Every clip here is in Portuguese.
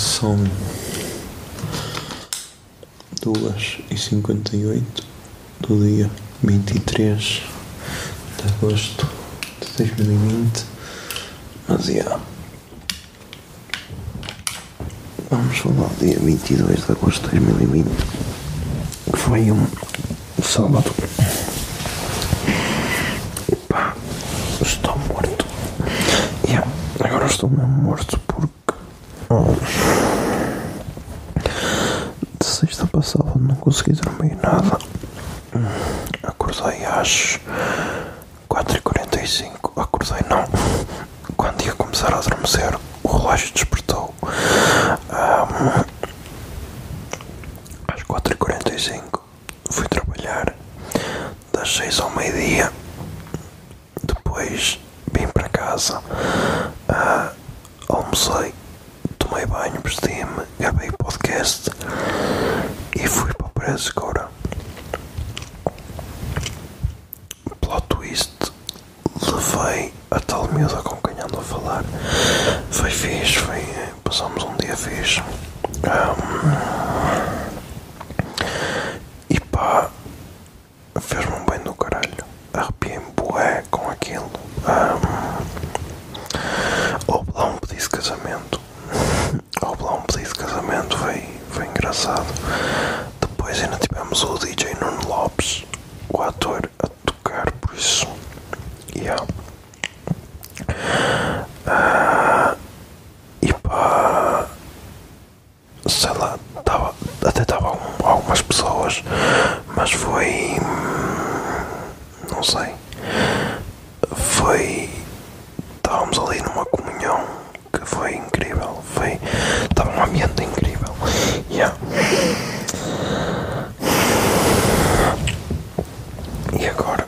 São 2h58 do dia 23 de agosto de 2020. Mas, já. Vamos falar do dia 22 de agosto de 2020, que foi um sábado. Epá, estou morto. Yeah, agora estou mesmo morto porque. Oh, passada não consegui dormir nada. Acordei às 4h45. Acordei não. Quando ia começar a adormecer, o relógio despertou. Ahm, às 4h45 fui trabalhar das 6 ao meio-dia. Depois vim para casa, ah, almocei, tomei banho, vesti-me, gravei o podcast e fui para o Preço agora. Plot twist, levei a tal miúda com quem ando a falar. Foi fixe, foi, passamos um dia fixe. Ahm, e pá, fez-me um bem do caralho. Arrepiei-me bué com aquilo. Ahm, houve lá um pedido de casamento. Houve lá um pedido de casamento, foi, foi engraçado. Depois ainda tivemos o DJ Nuno Lopes, o ator, a tocar, por isso. Ah, e pá, sei lá, tava, até estavam algumas pessoas, mas foi. Não sei. Foi. Estávamos ali numa comunhão que foi incrível. Foi. Estava um ambiente incrível. Yeah. E agora?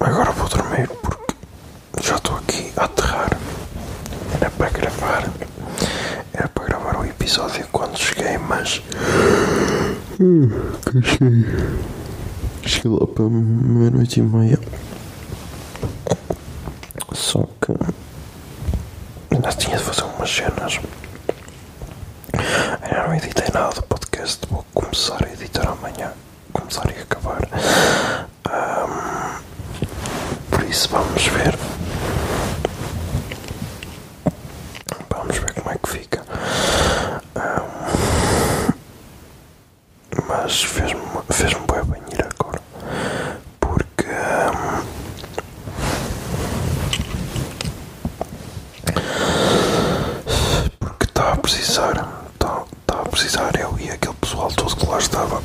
Agora vou dormir porque já estou aqui a aterrar. Era para gravar. Era para gravar o episódio quando cheguei, mas. Cheguei. Cheguei lá para meia-noite e meia. Só que. Ainda tinha de fazer umas cenas. Ainda não editei nada do podcast. Vou começar a editar amanhã. Começar e acabar. Ahm, por isso vamos ver. Vamos ver como é que fica. Ahm, mas fez-me fez-me bem banheiro agora. Porque. ahm, porque estava a precisar. Estava estava a precisar eu e aquele pessoal todo que lá estava.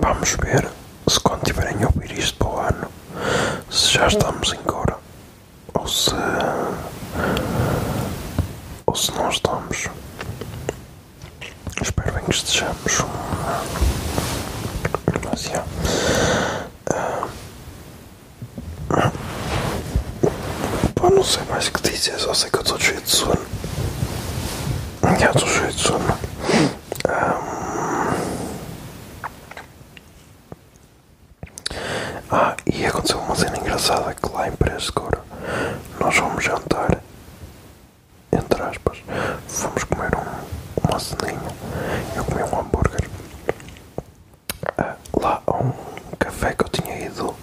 Vamos ver se quando tiverem a ouvir isto para o ano, se já estamos em cora ou se. ou se não estamos. Espero bem que estejamos. Mas já. Ah. Pá, não sei mais o que dizer, só sei que eu estou cheio de sono. Já estou cheio de sono. Ah, e aconteceu uma cena engraçada que lá em Preço agora nós fomos jantar, entre aspas, fomos comer ceninha, eu comi um hambúrguer. Ah, lá a um café que eu tinha ido,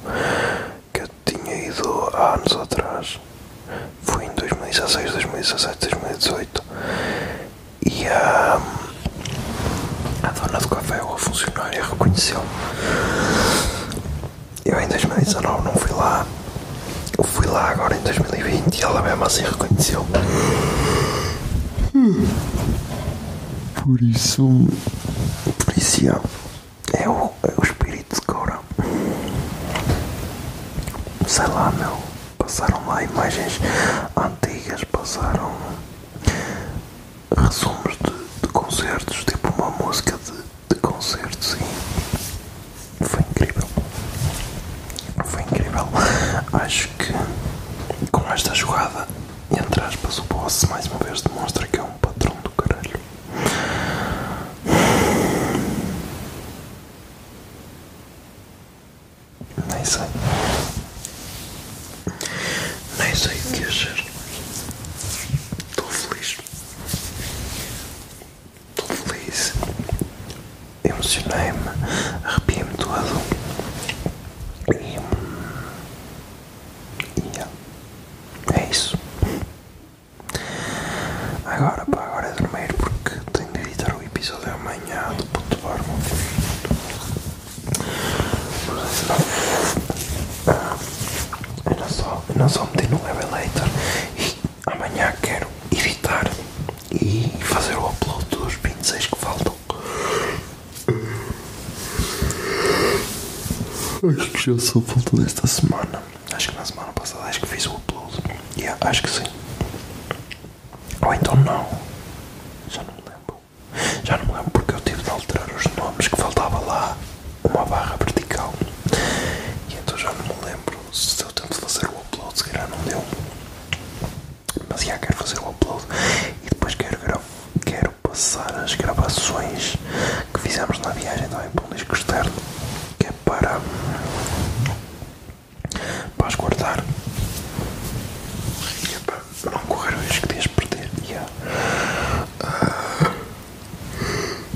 que eu tinha ido há anos atrás, fui em 2016, 2017, 2018 E a, a dona do café, ou a funcionária, reconheceu-me. Eu em 2019 não fui lá. Eu fui lá agora em 2020 e ela mesmo assim reconheceu. Por isso. Isso, yeah, é, o, é o espírito de Cora. Sei lá, meu. Passaram lá imagens antigas, passaram resumos de, de concertos, tipo uma música de, de concertos e foi incrível. Foi incrível. Acho que com esta jogada, entre aspas, o boss mais uma vez demonstra que é um patrão do caralho. Nem sei. Nem sei o que achar. Estou feliz. Estou feliz. Emocionei-me. Arrepiei-me todo. E. e. É isso. Agora, agora é dormir porque tenho de editar o episódio amanhã. Eu não não meti no Levelator e amanhã quero editar e fazer o upload dos 26 que faltam. Acho que já só falta desta semana. Acho que na semana passada acho que fiz o upload. Yeah, acho que sim. Ou então não. Já não me lembro. Já não me lembro porque eu tive de alterar os nomes que faltava lá uma barra vertical. E então já não me lembro se deu tempo de fazer o upload, se calhar não deu. Mas já quero fazer o upload e depois quero, gra quero passar as gravações que fizemos na viagem também para um disco externo. Que é para, para as guardar. E é para não correr o risco de as perder. Yeah.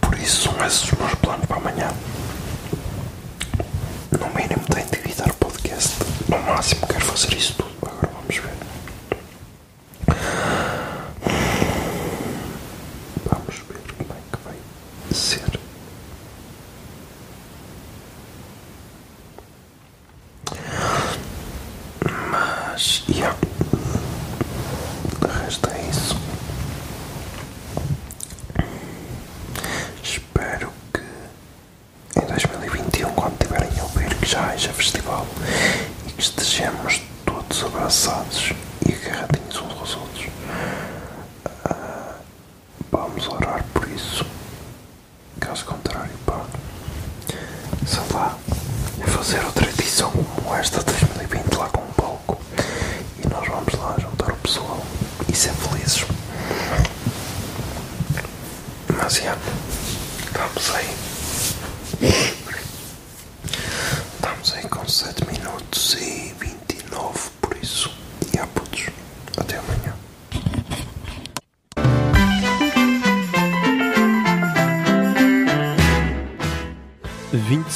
Por isso são esses os meus planos para amanhã. No mínimo tenho de editar o podcast. No máximo quero fazer isso tudo. Agora vamos ver. Vamos ver como é que vai ser. Mas, yeah. De resto é isso. Espero que em 2021, quando tiverem a ouvir que já haja festival e que estejamos todos abraçados e agarradinhos uns aos outros. Ah, vamos orar por isso. Caso contrário, pá, sei lá, é fazer outra edição como esta de 2020 lá com um palco e nós vamos lá juntar o pessoal e ser felizes. Mas já, estamos aí. Estamos aí com 7 minutos e 29, por isso. E há putos. Até amanhã.